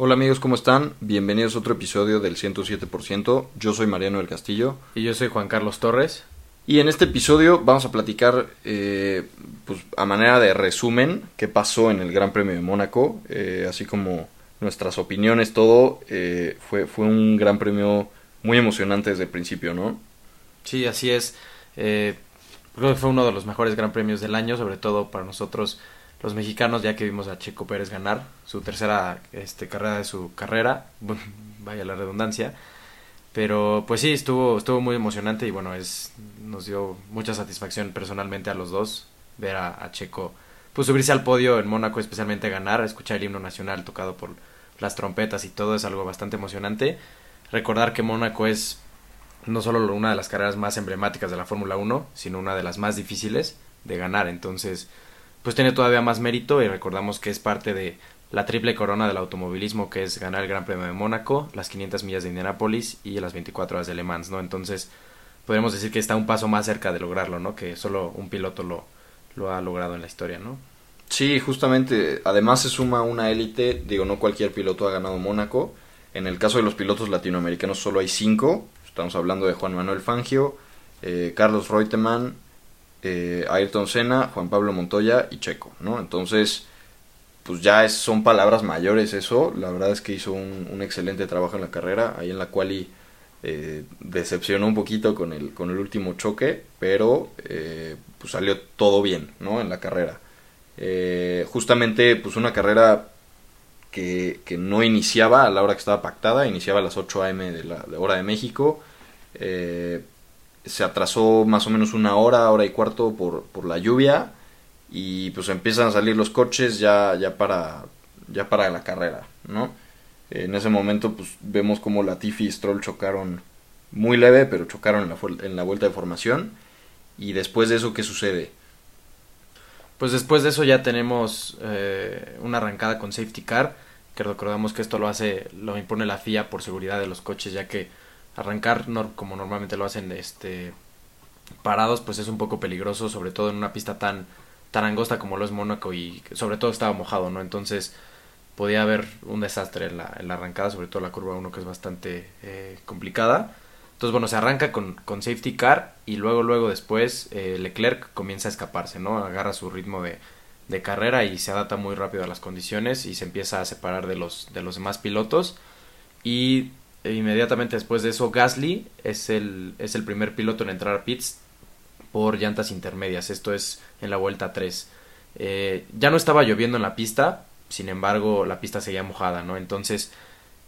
Hola amigos, ¿cómo están? Bienvenidos a otro episodio del 107%. Yo soy Mariano del Castillo. Y yo soy Juan Carlos Torres. Y en este episodio vamos a platicar, eh, pues a manera de resumen, qué pasó en el Gran Premio de Mónaco, eh, así como nuestras opiniones, todo. Eh, fue, fue un Gran Premio muy emocionante desde el principio, ¿no? Sí, así es. creo que fue uno de los mejores Gran Premios del año, sobre todo para nosotros los mexicanos, ya que vimos a Checo Pérez ganar su tercera este, carrera de su carrera, vaya la redundancia. Pero pues sí, estuvo, estuvo muy emocionante y bueno, es, nos dio mucha satisfacción personalmente a los dos ver a, Checo pues subirse al podio en Mónaco, especialmente ganar, escuchar el himno nacional tocado por las trompetas y todo es algo bastante emocionante. Recordar que Mónaco es no solo una de las carreras más emblemáticas de la Fórmula 1, sino una de las más difíciles de ganar. Entonces, pues tiene todavía más mérito y recordamos que es parte de la triple corona del automovilismo que es ganar el Gran Premio de Mónaco, las 500 millas de Indianápolis y las 24 horas de Le Mans, ¿no? Entonces, podemos decir que está un paso más cerca de lograrlo, ¿no? Que solo un piloto lo, lo ha logrado en la historia, ¿no? Sí, justamente, además se suma una élite, digo, no cualquier piloto ha ganado Mónaco. En el caso de los pilotos latinoamericanos solo hay cinco, estamos hablando de Juan Manuel Fangio, eh, Carlos Reutemann, eh, Ayrton Senna, Juan Pablo Montoya y Checo, ¿no? Entonces, pues ya es, son palabras mayores eso. La verdad es que hizo un, excelente trabajo en la carrera, ahí en la cual eh, decepcionó un poquito con el, con el último choque, pero eh, pues salió todo bien, ¿no? En la carrera. Justamente, pues una carrera que, que, no iniciaba a la hora que estaba pactada, iniciaba a las 8 a.m. de la hora de México. Eh, se atrasó más o menos una hora, hora y cuarto por, por la lluvia y pues empiezan a salir los coches ya, ya, para, ya para la carrera, ¿no? En ese momento pues vemos como Latifi y Stroll chocaron muy leve, pero chocaron en la, en la vuelta de formación. Y después de eso, ¿qué sucede? Pues después de eso ya tenemos eh, una arrancada con safety car, que recordamos que esto lo hace, lo impone la FIA por seguridad de los coches, ya que arrancar como normalmente lo hacen este parados pues es un poco peligroso sobre todo en una pista tan tan angosta como lo es Mónaco y sobre todo estaba mojado no entonces podía haber un desastre en la, arrancada sobre todo la curva 1 que es bastante eh, complicada. Entonces bueno se arranca con, con safety car y luego luego después eh, Leclerc comienza a escaparse no agarra su ritmo de, de carrera y se adapta muy rápido a las condiciones y se empieza a separar de los de los demás pilotos. Y inmediatamente después de eso, Gasly es el, es el primer piloto en entrar a pits por llantas intermedias. Esto es en la vuelta 3. Eh, ya no estaba lloviendo en la pista, sin embargo, la pista seguía mojada, ¿no? Entonces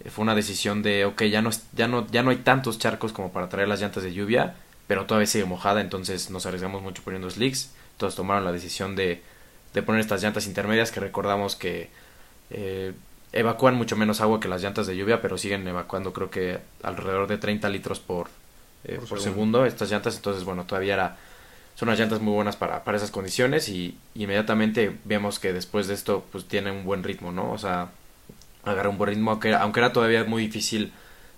eh, fue una decisión de, ok, ya no, ya, no, ya no hay tantos charcos como para traer las llantas de lluvia, pero todavía sigue mojada, entonces nos arriesgamos mucho poniendo slicks. Entonces tomaron la decisión de, de poner estas llantas intermedias que recordamos que eh, evacúan mucho menos agua que las llantas de lluvia, pero siguen evacuando creo que alrededor de 30 litros por, eh, por, segundo. estas llantas, entonces bueno, todavía era, son unas llantas muy buenas para, para esas condiciones y, inmediatamente vemos que después de esto pues tiene un buen ritmo, ¿no? O sea, agarra un buen ritmo, aunque, aunque era todavía muy difícil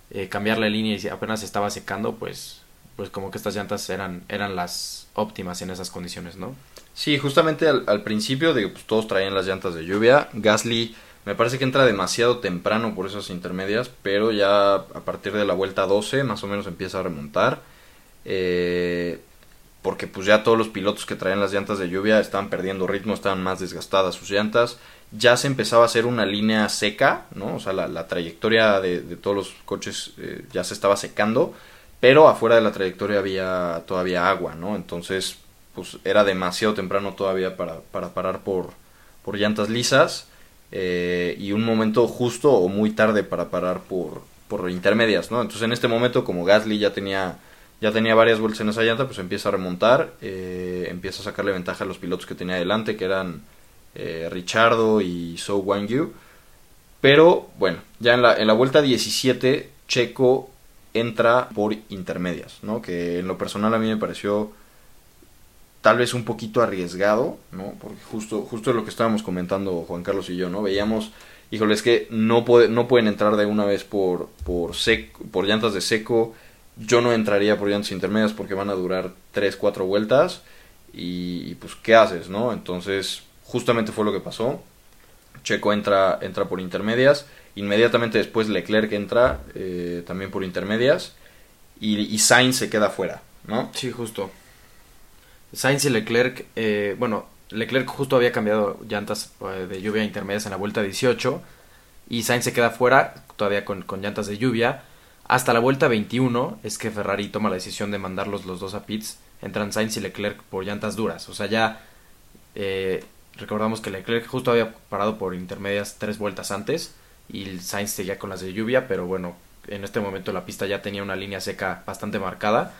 eh, cambiar la línea y apenas estaba secando, pues pues como que estas llantas eran, eran las óptimas en esas condiciones, ¿no? Sí, justamente al, al principio, de, pues todos traían las llantas de lluvia. Gasly me parece que entra demasiado temprano por esas intermedias, pero ya a partir de la vuelta 12 más o menos empieza a remontar. Eh, porque pues ya todos los pilotos que traían las llantas de lluvia estaban perdiendo ritmo, estaban más desgastadas sus llantas. Ya se empezaba a hacer una línea seca, ¿no? O sea, la, trayectoria de, todos los coches eh, ya se estaba secando, pero afuera de la trayectoria había todavía agua, ¿no? Entonces, pues era demasiado temprano todavía para, para parar por, por llantas lisas. Eh, y un momento justo o muy tarde para parar por, por intermedias, ¿no? Entonces en este momento como Gasly ya tenía ya tenía varias vueltas en esa llanta, pues empieza a remontar, eh, empieza a sacarle ventaja a los pilotos que tenía adelante, que eran eh, Richardo y So Wang Yu. Pero bueno, ya en la, en la vuelta 17 Checo entra por intermedias, ¿no? Que en lo personal a mí me pareció tal vez un poquito arriesgado, ¿no? Porque justo, justo lo que estábamos comentando Juan Carlos y yo, ¿no? Veíamos, híjole, es que no, puede, no pueden entrar de una vez por, por, seco, por llantas de seco. Yo no entraría por llantas intermedias porque van a durar 3, 4 vueltas. Y, pues, ¿qué haces, no? Entonces, justamente fue lo que pasó. Checo entra, entra por intermedias Inmediatamente después Leclerc entra eh, también por intermedias y, y Sainz se queda fuera, ¿no? Sí, justo. Sainz y Leclerc, eh, bueno, Leclerc justo había cambiado llantas eh, de lluvia intermedias en la vuelta 18 y Sainz se queda fuera todavía con, llantas de lluvia. Hasta la vuelta 21 es que Ferrari toma la decisión de mandarlos los dos a pits. Entran Sainz y Leclerc por llantas duras. O sea, ya eh, recordamos que Leclerc justo había parado por intermedias tres vueltas antes y Sainz seguía con las de lluvia, pero bueno, en este momento la pista ya tenía una línea seca bastante marcada,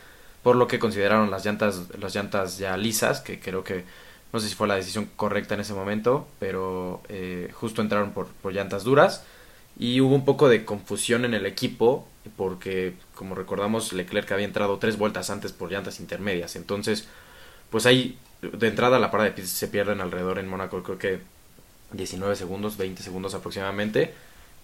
por lo que consideraron las llantas, las llantas ya lisas, que creo que no sé si fue la decisión correcta en ese momento, pero eh, justo entraron por, por llantas duras. Y hubo un poco de confusión en el equipo porque como recordamos Leclerc había entrado tres vueltas antes por llantas intermedias. Entonces pues ahí de entrada la parada de pits se pierden alrededor en Mónaco creo que 19 segundos 20 segundos aproximadamente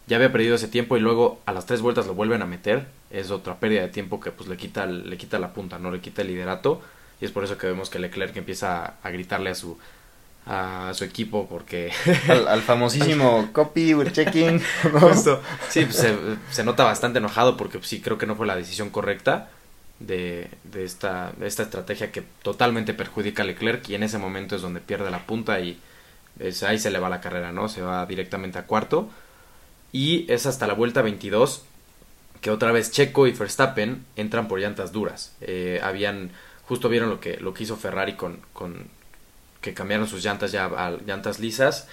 ya había perdido ese tiempo y luego a las tres vueltas lo vuelven a meter es otra pérdida de tiempo que pues le quita le quita la punta no le quita el liderato y es por eso que vemos que Leclerc empieza a gritarle a su a su equipo porque al, al famosísimo copy we're checking Justo. sí pues, se, se, nota bastante enojado porque pues, sí creo que no fue la decisión correcta de, de, esta, de esta estrategia que totalmente perjudica a Leclerc y en ese momento es donde pierde la punta y es, ahí se le va la carrera no se va directamente a cuarto y es hasta la vuelta 22 que otra vez Checo y Verstappen entran por llantas duras eh, habían justo vieron lo que lo hizo Ferrari con, con que cambiaron sus llantas ya a llantas lisas.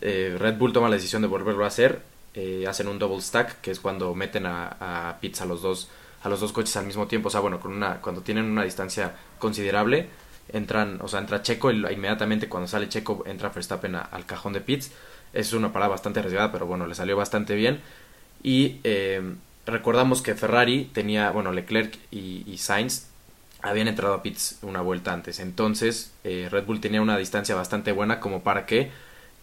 Eh, Red Bull toma la decisión de volverlo a hacer. Eh, hacen un double stack, que es cuando meten a, a pits a los dos a los dos coches al mismo tiempo. O sea, bueno, con una, cuando tienen una distancia considerable, entran, o sea, entra Checo y inmediatamente cuando sale Checo entra Verstappen al cajón de pits. Es una parada bastante arriesgada, pero bueno, le salió bastante bien. Y eh, recordamos que Ferrari tenía, bueno, Leclerc y, y Sainz habían entrado a pits una vuelta antes. Entonces, eh, Red Bull tenía una distancia bastante buena como para que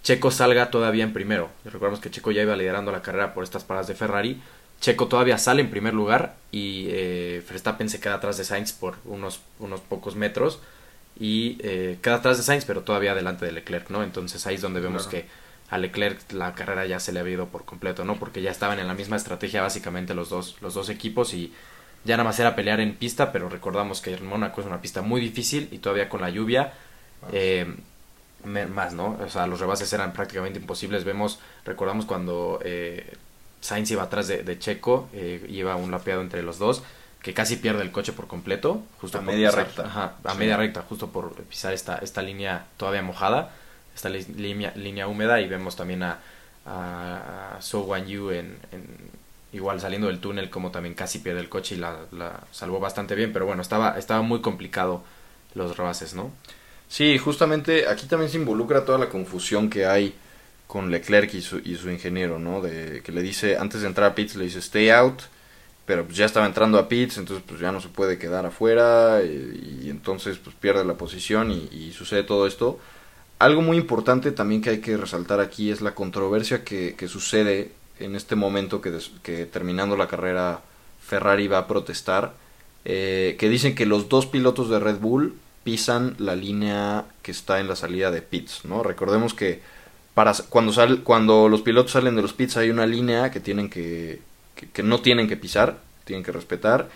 Checo salga todavía en primero. Recordemos que Checo ya iba liderando la carrera por estas paradas de Ferrari. Checo todavía sale en primer lugar y eh, Verstappen se queda atrás de Sainz por unos, unos pocos metros y eh, queda atrás de Sainz pero todavía delante de Leclerc, ¿no? Entonces ahí es donde vemos claro. que a Leclerc la carrera ya se le había ido por completo, ¿no? Porque ya estaban en la misma estrategia básicamente los dos, los dos equipos y ya nada más era pelear en pista, pero recordamos que Mónaco es una pista muy difícil y todavía con la lluvia eh, más, ¿no? O sea, los rebases eran prácticamente imposibles. Vemos, recordamos cuando eh, Sainz iba atrás de, de Checo, eh, iba un lapeado entre los dos, que casi pierde el coche por completo, justo a media pisar, recta. Ajá, a sí. media recta, justo por pisar esta, esta línea todavía mojada, esta línea, húmeda, y vemos también a, a, a So Wan Yu en, igual saliendo del túnel como también casi pierde el coche y la, salvó bastante bien, pero bueno, estaba, estaba muy complicado los rebases, ¿no? Sí, justamente aquí también se involucra toda la confusión que hay con Leclerc y su, y su ingeniero, ¿no? De que le dice, antes de entrar a pits, le dice stay out, pero pues ya estaba entrando a pits, entonces pues ya no se puede quedar afuera y, y entonces pues pierde la posición y, sucede todo esto. Algo muy importante también que hay que resaltar aquí es la controversia que, que sucede en este momento que, que, terminando la carrera Ferrari va a protestar, eh, que dicen que los dos pilotos de Red Bull pisan la línea que está en la salida de pits, ¿no? Recordemos que para cuando sal, cuando los pilotos salen de los pits hay una línea que tienen que, que, que no tienen que pisar, tienen que respetar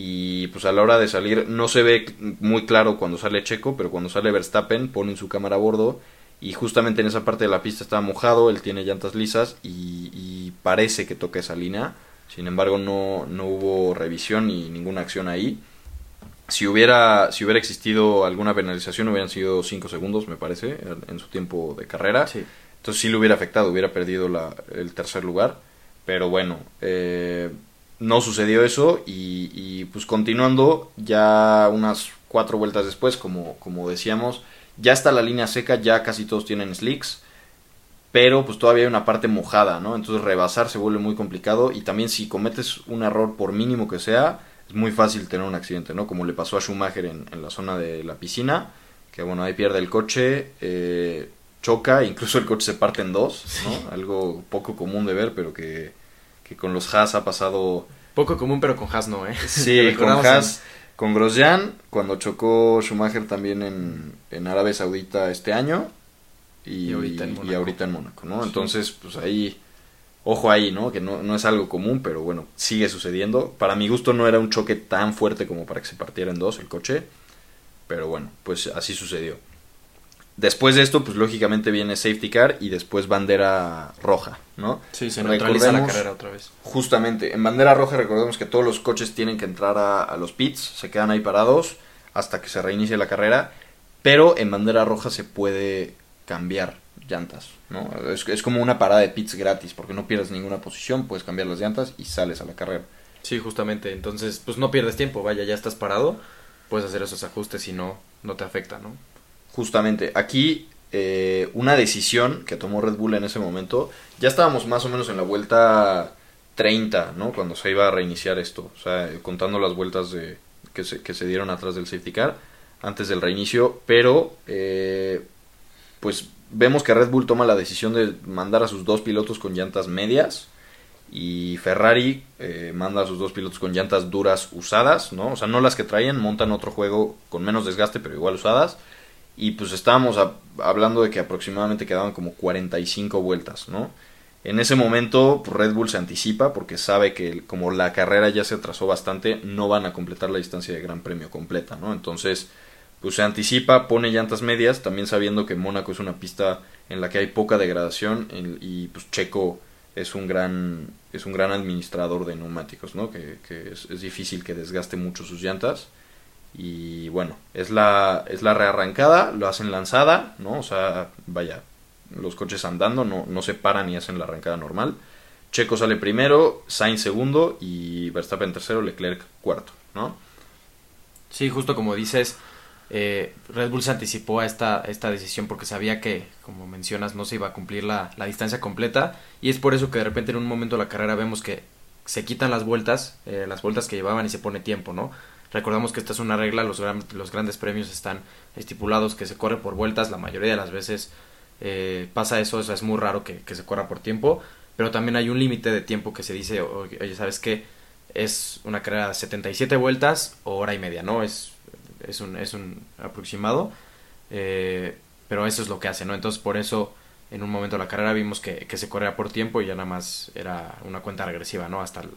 y pues a la hora de salir no se ve muy claro cuando sale Checo, pero cuando sale Verstappen ponen su cámara a bordo y justamente en esa parte de la pista estaba mojado, él tiene llantas lisas y, y parece que toca esa línea, sin embargo no, no hubo revisión ni ninguna acción ahí. Si hubiera, si hubiera existido alguna penalización hubieran sido 5 segundos me parece en su tiempo de carrera, sí. entonces sí le hubiera afectado, hubiera perdido la, el tercer lugar, pero bueno, eh, no sucedió eso y, y pues continuando ya unas cuatro vueltas después como, como decíamos, ya está la línea seca, ya casi todos tienen slicks, pero pues todavía hay una parte mojada, ¿no? Entonces rebasar se vuelve muy complicado y también si cometes un error por mínimo que sea, es muy fácil tener un accidente, ¿no? Como le pasó a Schumacher en, en la zona de la piscina, que bueno, ahí pierde el coche, eh, choca, incluso el coche se parte en dos, ¿no? Sí. Algo poco común de ver, pero que, que con los Haas ha pasado... Poco común, pero con Haas no, ¿eh? Sí, con Haas... En con Grosjean, cuando chocó Schumacher también en, en Arabia Saudita este año y, y, ahorita, en y ahorita en Mónaco, ¿no? Sí. Entonces, pues ahí Ojo ahí, ¿no? Que no, no es algo común, pero bueno, sigue sucediendo. Para mi gusto no era un choque tan fuerte como para que se partiera en dos el coche. Pero bueno, pues así sucedió. Después de esto, pues lógicamente viene safety car y después bandera roja, ¿no? Sí, se neutraliza la carrera otra vez. Justamente, en bandera roja recordemos que todos los coches tienen que entrar a, a, los pits, se quedan ahí parados hasta que se reinicie la carrera, pero en bandera roja se puede cambiar llantas, ¿no? Es, es como una parada de pits gratis, porque no pierdes ninguna posición, puedes cambiar las llantas y sales a la carrera. Sí, justamente, entonces pues no pierdes tiempo, vaya, ya estás parado, puedes hacer esos ajustes y no, no te afecta, ¿no? Justamente, aquí eh, una decisión que tomó Red Bull en ese momento, ya estábamos más o menos en la vuelta 30, ¿no? Cuando se iba a reiniciar esto, o sea, contando las vueltas de, que, se, que se dieron atrás del safety car, antes del reinicio, pero eh, pues vemos que Red Bull toma la decisión de mandar a sus dos pilotos con llantas medias y Ferrari eh, manda a sus dos pilotos con llantas duras usadas, ¿no? O sea, no las que traían, montan otro juego con menos desgaste, pero igual usadas y pues estábamos hablando de que aproximadamente quedaban como 45 vueltas, ¿no? En ese momento pues Red Bull se anticipa porque sabe que como la carrera ya se atrasó bastante, no van a completar la distancia de Gran Premio completa, ¿no? Entonces, pues se anticipa, pone llantas medias, también sabiendo que Mónaco es una pista en la que hay poca degradación y pues Checo es un gran es un gran administrador de neumáticos, ¿no? Que, que es, es difícil que desgaste mucho sus llantas y bueno, es la, es la rearrancada, lo hacen lanzada, ¿no? O sea, vaya, los coches andando, no, no se paran y hacen la arrancada normal. Checo sale primero, Sainz segundo y Verstappen tercero, Leclerc cuarto, ¿no? Sí, justo como dices, eh, Red Bull se anticipó a esta, esta decisión porque sabía que, como mencionas, no se iba a cumplir la, la, distancia completa y es por eso que de repente en un momento de la carrera vemos que se quitan las vueltas, eh, las vueltas que llevaban y se pone tiempo, ¿no? Recordamos que esta es una regla, los, los grandes premios están estipulados que se corre por vueltas, la mayoría de las veces eh, pasa eso, es muy raro que, que, se corra por tiempo, pero también hay un límite de tiempo que se dice, oye, ¿sabes qué? Es una carrera de 77 vueltas o hora y media, ¿no? Es, es, un, es un aproximado, eh, pero eso es lo que hace, ¿no? Entonces por eso en un momento de la carrera vimos que, que se corría por tiempo y ya nada más era una cuenta regresiva, ¿no? Hasta la,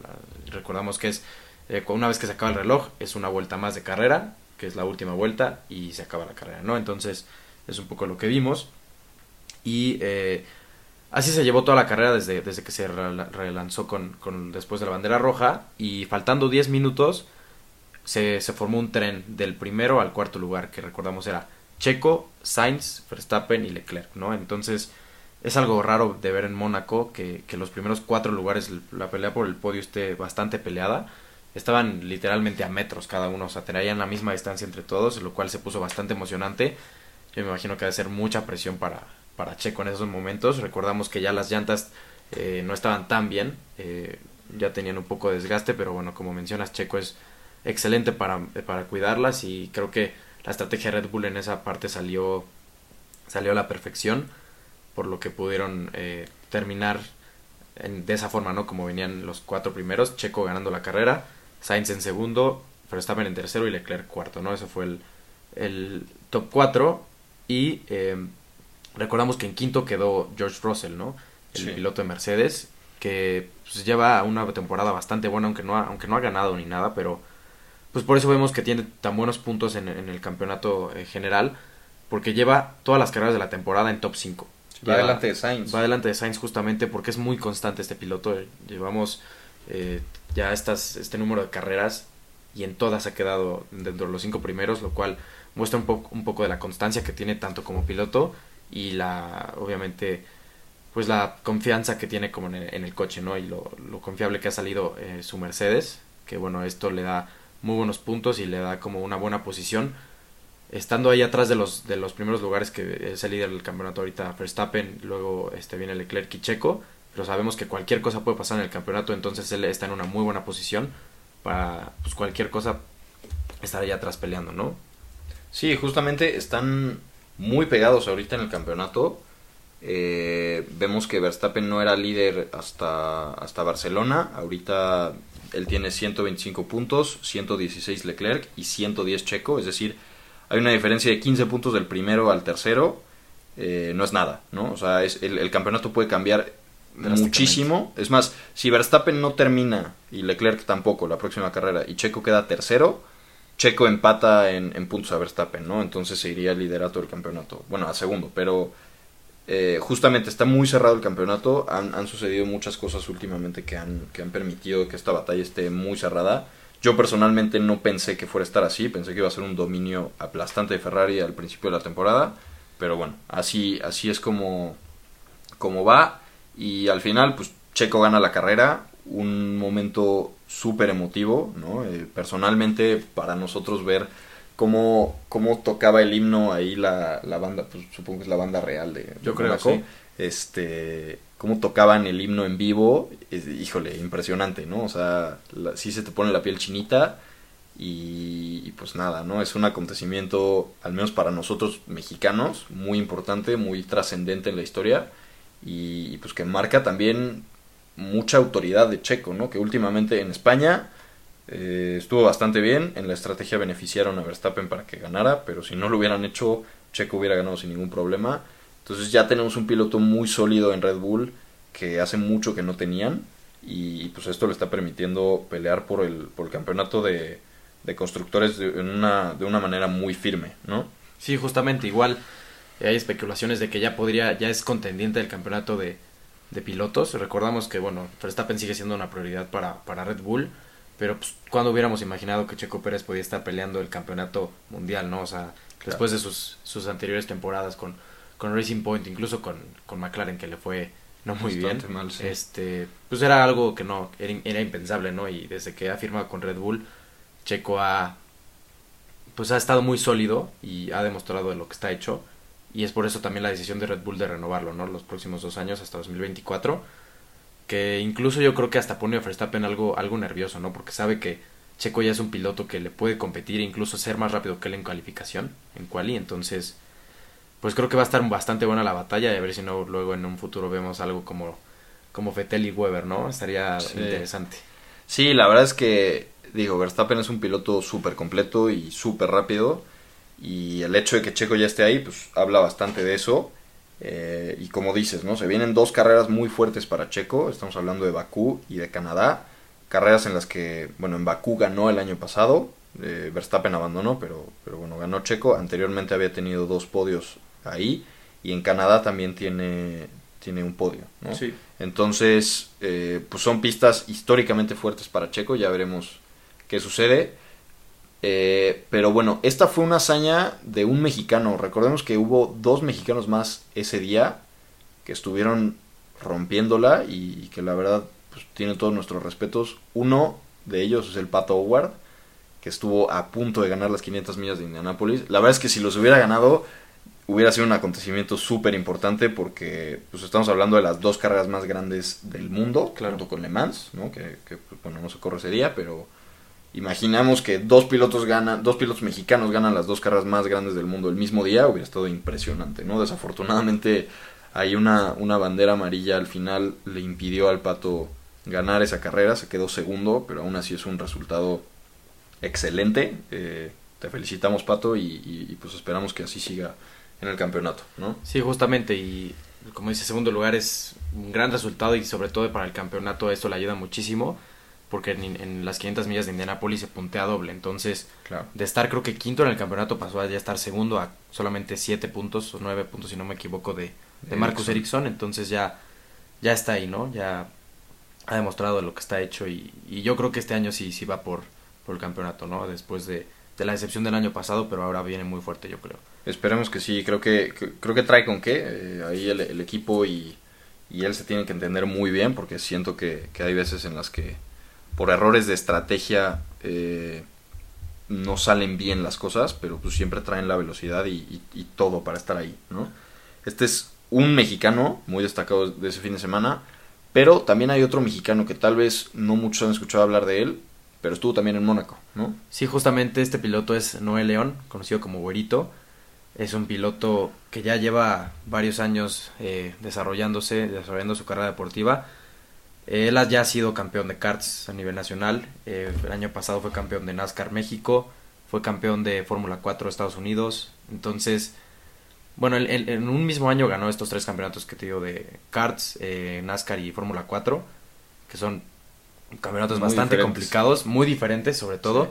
recordamos que es eh, una vez que se acaba el reloj es una vuelta más de carrera, que es la última vuelta y se acaba la carrera, ¿no? Entonces es un poco lo que vimos y eh, así se llevó toda la carrera desde, desde que se relanzó con, después de la bandera roja y faltando 10 minutos se, se formó un tren del primero al cuarto lugar que recordamos era Checo, Sainz, Verstappen y Leclerc, ¿no? Entonces es algo raro de ver en Mónaco que, que los primeros cuatro lugares, la pelea por el podio esté bastante peleada estaban literalmente a metros cada uno, o sea, tenían la misma distancia entre todos, lo cual se puso bastante emocionante. Yo me imagino que debe ser mucha presión para, para Checo en esos momentos. Recordamos que ya las llantas eh, no estaban tan bien, eh, ya tenían un poco de desgaste, pero bueno, como mencionas, Checo es excelente para, para cuidarlas y creo que la estrategia de Red Bull en esa parte salió, salió a la perfección, por lo que pudieron eh, terminar en, de esa forma, ¿no? Como venían los cuatro primeros, Checo ganando la carrera Sainz en segundo, Verstappen en tercero y Leclerc cuarto, ¿no? Ese fue el, el top 4 y eh, recordamos que en quinto quedó George Russell, ¿no? El sí. piloto de Mercedes, que pues, lleva una temporada bastante buena, aunque no, ha, aunque no ha ganado ni nada, pero pues por eso vemos que tiene tan buenos puntos en, en el campeonato eh, general, porque lleva todas las carreras de la temporada en top 5. Va adelante de Sainz. Va adelante de Sainz justamente porque es muy constante este piloto. Llevamos eh, ya estas, este número de carreras y en todas ha quedado dentro de los cinco primeros, lo cual muestra un, poco un poco de la constancia que tiene tanto como piloto y la, obviamente, pues la confianza que tiene como en el, en el coche, ¿no? Y lo, confiable que ha salido eh, su Mercedes, que bueno, esto le da muy buenos puntos y le da como una buena posición. Estando ahí atrás de los, de los primeros lugares que es el líder del campeonato ahorita Verstappen, luego este viene Leclerc y Checo, pero sabemos que cualquier cosa puede pasar en el campeonato, entonces él está en una muy buena posición para pues, cualquier cosa estar allá atrás peleando, ¿no? Sí, justamente están muy pegados ahorita en el campeonato. Eh, vemos que Verstappen no era líder hasta, hasta Barcelona. Ahorita él tiene 125 puntos, 116 Leclerc y 110 Checo. Es decir, hay una diferencia de 15 puntos del primero al tercero. Eh, no es nada, ¿no? O sea, es, el, el campeonato puede cambiar muchísimo. Es más, si Verstappen no termina y Leclerc tampoco la próxima carrera y Checo queda tercero, Checo empata en, en puntos a Verstappen, ¿no? Entonces se iría el liderato del campeonato. Bueno, a segundo, pero eh, justamente está muy cerrado el campeonato. Han, han, sucedido muchas cosas últimamente que han, que han permitido que esta batalla esté muy cerrada. Yo personalmente no pensé que fuera a estar así, pensé que iba a ser un dominio aplastante de Ferrari al principio de la temporada, pero bueno, así, así es como, como va y al final pues Checo gana la carrera, un momento súper emotivo, ¿no? Eh, personalmente para nosotros ver cómo, cómo tocaba el himno ahí la, la banda, pues supongo que es la banda real de, Yo creo, sí. este cómo tocaban el himno en vivo, es, híjole, impresionante, ¿no? O sea, la, sí se te pone la piel chinita y, y, pues nada, ¿no? Es un acontecimiento, al menos para nosotros mexicanos, muy importante, muy trascendente en la historia y, pues que marca también mucha autoridad de Checo, ¿no? Que últimamente en España eh, estuvo bastante bien, en la estrategia beneficiaron a Verstappen para que ganara, pero si no lo hubieran hecho, Checo hubiera ganado sin ningún problema. Entonces ya tenemos un piloto muy sólido en Red Bull que hace mucho que no tenían y pues esto le está permitiendo pelear por el, por el campeonato de, de constructores de, una, de una manera muy firme, ¿no? Sí, justamente, igual hay especulaciones de que ya podría, ya es contendiente del campeonato de, de pilotos. Recordamos que, bueno, Verstappen sigue siendo una prioridad para, para Red Bull, pero pues, cuando hubiéramos imaginado que Checo Pérez podía estar peleando el campeonato mundial, ¿no? O sea, claro. después de sus, sus anteriores temporadas con, con Racing Point, incluso con, con McLaren, que le fue no muy Bastante bien, mal, sí. este, pues era algo que no, era, era impensable, ¿no? Y desde que ha firmado con Red Bull, Checo ha, pues ha estado muy sólido y ha demostrado de lo que está hecho y es por eso también la decisión de Red Bull de renovarlo, ¿no? Los próximos dos años hasta 2024, que incluso yo creo que hasta pone a Verstappen algo, algo nervioso, ¿no? Porque sabe que Checo ya es un piloto que le puede competir e incluso ser más rápido que él en calificación, en quali, entonces pues creo que va a estar bastante buena la batalla y a ver si no luego en un futuro vemos algo como como Vettel y Weber, ¿no? Estaría sí. interesante. Sí, la verdad es que digo, Verstappen es un piloto súper completo y súper rápido y el hecho de que Checo ya esté ahí, pues habla bastante de eso. Eh, y como dices, ¿no? Se vienen dos carreras muy fuertes para Checo. Estamos hablando de Bakú y de Canadá. Carreras en las que, bueno, en Bakú ganó el año pasado. Eh, Verstappen abandonó, pero, pero bueno, ganó Checo. Anteriormente había tenido dos podios ahí. Y en Canadá también tiene, tiene un podio, ¿no? Sí. Entonces, eh, pues son pistas históricamente fuertes para Checo. Ya veremos qué sucede. Eh, pero bueno, esta fue una hazaña de un mexicano. Recordemos que hubo dos mexicanos más ese día que estuvieron rompiéndola y, y que la verdad pues, tiene todos nuestros respetos. Uno de ellos es el Pato Howard, que estuvo a punto de ganar las 500 millas de Indianápolis. La verdad es que si los hubiera ganado, hubiera sido un acontecimiento súper importante porque pues, estamos hablando de las dos carreras más grandes del mundo, Claro. junto con Le Mans, ¿no? que, que, pues, bueno, no se corre ese día, pero imaginamos que dos pilotos ganan, dos pilotos mexicanos ganan las dos carreras más grandes del mundo el mismo día, hubiera estado impresionante, ¿no? Desafortunadamente hay una, una bandera amarilla al final le impidió al Pato ganar esa carrera, se quedó segundo, pero aún así es un resultado excelente. Eh, te felicitamos Pato y, y, pues esperamos que así siga en el campeonato, ¿no? Sí, justamente y como dice segundo lugar es un gran resultado y sobre todo para el campeonato esto le ayuda muchísimo porque en, en, las 500 millas de Indianapolis se puntea doble. Entonces, claro. de estar creo que quinto en el campeonato pasó a ya estar segundo a solamente 7 puntos o 9 puntos, si no me equivoco, de, de Marcus Ericsson. Entonces ya, ya está ahí, ¿no? Ya ha demostrado lo que está hecho y, y yo creo que este año sí, sí va por, por el campeonato, ¿no? Después de, de, la decepción del año pasado, pero ahora viene muy fuerte, yo creo. Esperemos que sí, creo que, que creo que trae con qué. Eh, ahí el, el, equipo y, y él se tienen que entender muy bien porque siento que, que hay veces en las que por errores de estrategia eh, no salen bien las cosas, pero pues siempre traen la velocidad y, todo para estar ahí, ¿no? Este es un mexicano muy destacado de ese fin de semana, pero también hay otro mexicano que tal vez no muchos han escuchado hablar de él, pero estuvo también en Mónaco, ¿no? Sí, justamente este piloto es Noé León, conocido como Güerito. Es un piloto que ya lleva varios años eh, desarrollándose, desarrollando su carrera deportiva él ya ha sido campeón de karts a nivel nacional. Eh, el año pasado fue campeón de NASCAR México. Fue campeón de Fórmula 4 de Estados Unidos. Entonces, bueno, en, un mismo año ganó estos tres campeonatos que te digo de karts, eh, NASCAR y Fórmula 4, que son campeonatos bastante complicados, muy diferentes sobre todo.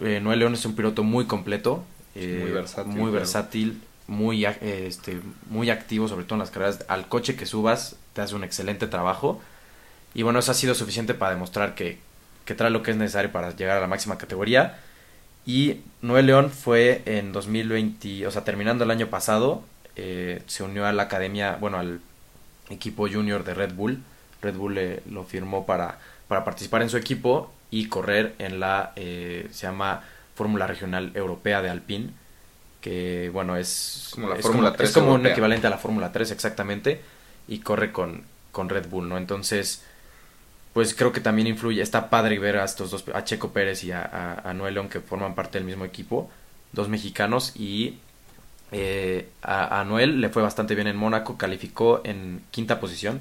Eh, Noel León es un piloto muy completo, eh, muy versátil, muy, versátil muy, este, muy activo, sobre todo en las carreras. Al coche que subas te hace un excelente trabajo. Y bueno, eso ha sido suficiente para demostrar que, que trae lo que es necesario para llegar a la máxima categoría. Y Noel León fue en 2020, o sea, terminando el año pasado, eh, se unió a la academia, bueno, al equipo junior de Red Bull. Red Bull lo firmó para, para participar en su equipo y correr en la, eh, se llama Fórmula Regional Europea de Alpine, que bueno, es como, la Fórmula 3 es como un equivalente a la Fórmula 3 exactamente, y corre con, con Red Bull, ¿no? Entonces, pues creo que también influye, está padre ver a estos dos, a Checo Pérez y a, a, Noel León que forman parte del mismo equipo, dos mexicanos y eh, a, Noel le fue bastante bien en Mónaco, calificó en quinta posición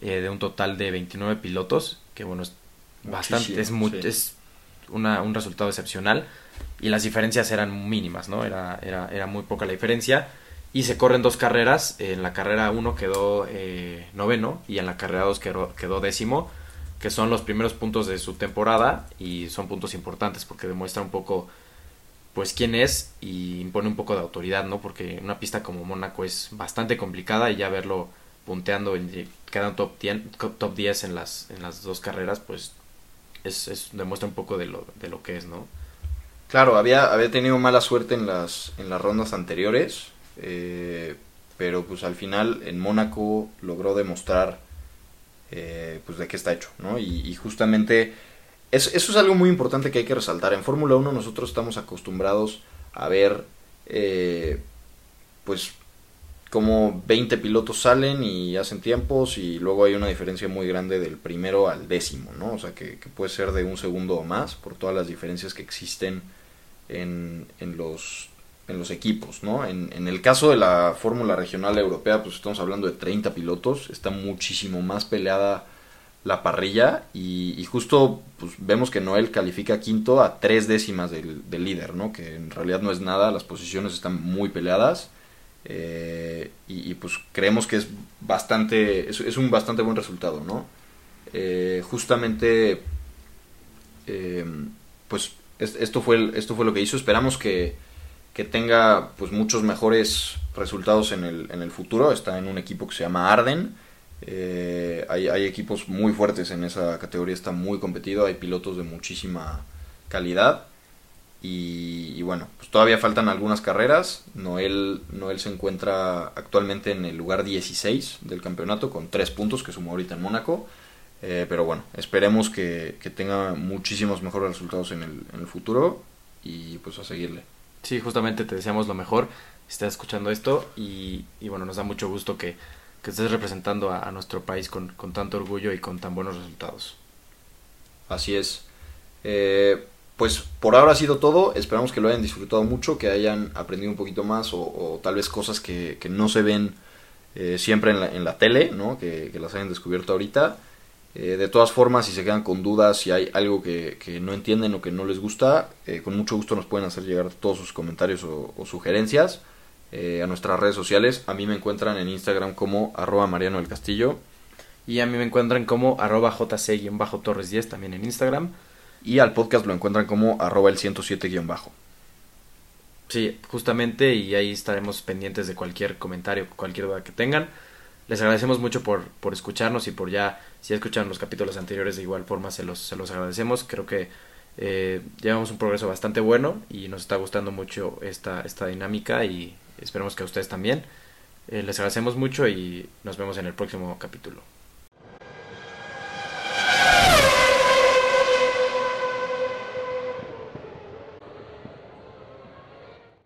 eh, de un total de 29 pilotos, que bueno, es bastante, es, es una, un resultado excepcional y las diferencias eran mínimas, ¿no? Era, era, era muy poca la diferencia y se corren dos carreras, en la carrera 1 quedó eh, noveno y en la carrera 2 quedó, quedó décimo que son los primeros puntos de su temporada y son puntos importantes porque demuestra un poco pues quién es y impone un poco de autoridad, ¿no? Porque una pista como Mónaco es bastante complicada y ya verlo punteando en quedan top 10, top 10 en las en las dos carreras, pues es, demuestra un poco de lo, de lo que es, ¿no? Claro, había, había tenido mala suerte en las, en las rondas anteriores, eh, pero pues al final en Mónaco logró demostrar eh, pues de qué está hecho, ¿no? Y, justamente eso, es algo muy importante que hay que resaltar. En Fórmula 1 nosotros estamos acostumbrados a ver, eh, pues, como 20 pilotos salen y hacen tiempos y luego hay una diferencia muy grande del primero al décimo, ¿no? O sea, que, puede ser de un segundo o más por todas las diferencias que existen en, en los en los equipos, ¿no? En, el caso de la Fórmula Regional Europea, pues estamos hablando de 30 pilotos, está muchísimo más peleada la parrilla y, justo pues, vemos que Noel califica quinto a tres décimas del, líder, ¿no? Que en realidad no es nada, las posiciones están muy peleadas eh, y, pues creemos que es bastante, es, un bastante buen resultado, ¿no? Eh, justamente, eh, pues esto fue, esto fue lo que hizo, esperamos que que tenga pues muchos mejores resultados en el, en el futuro. Está en un equipo que se llama Arden. Eh, hay, hay, equipos muy fuertes en esa categoría, está muy competido, hay pilotos de muchísima calidad. Y, bueno, pues todavía faltan algunas carreras. Noel, se encuentra actualmente en el lugar 16 del campeonato con 3 puntos que sumó ahorita en Mónaco. Eh, pero bueno, esperemos que, que, tenga muchísimos mejores resultados en el, en el futuro y pues a seguirle. Sí, justamente te deseamos lo mejor, estás escuchando esto y, bueno, nos da mucho gusto que, estés representando a, nuestro país con, tanto orgullo y con tan buenos resultados. Así es. Eh, pues por ahora ha sido todo, esperamos que lo hayan disfrutado mucho, que hayan aprendido un poquito más o, tal vez cosas que, no se ven eh, siempre en la, en la tele, ¿no? que, que las hayan descubierto ahorita. Eh, de todas formas, si se quedan con dudas, si hay algo que, no entienden o que no les gusta, eh, con mucho gusto nos pueden hacer llegar todos sus comentarios o, sugerencias eh, a nuestras redes sociales. A mí me encuentran en Instagram como arroba Mariano del Castillo. Y a mí me encuentran como arroba jc-torres 10 también en Instagram. Y al podcast lo encuentran como arroba el 107-bajo. Sí, justamente, y ahí estaremos pendientes de cualquier comentario, cualquier duda que tengan. Les agradecemos mucho por, por escucharnos y por ya, si escuchan los capítulos anteriores de igual forma, se los, se los agradecemos. Creo que eh, llevamos un progreso bastante bueno y nos está gustando mucho esta, esta dinámica y esperemos que a ustedes también. Eh, les agradecemos mucho y nos vemos en el próximo capítulo.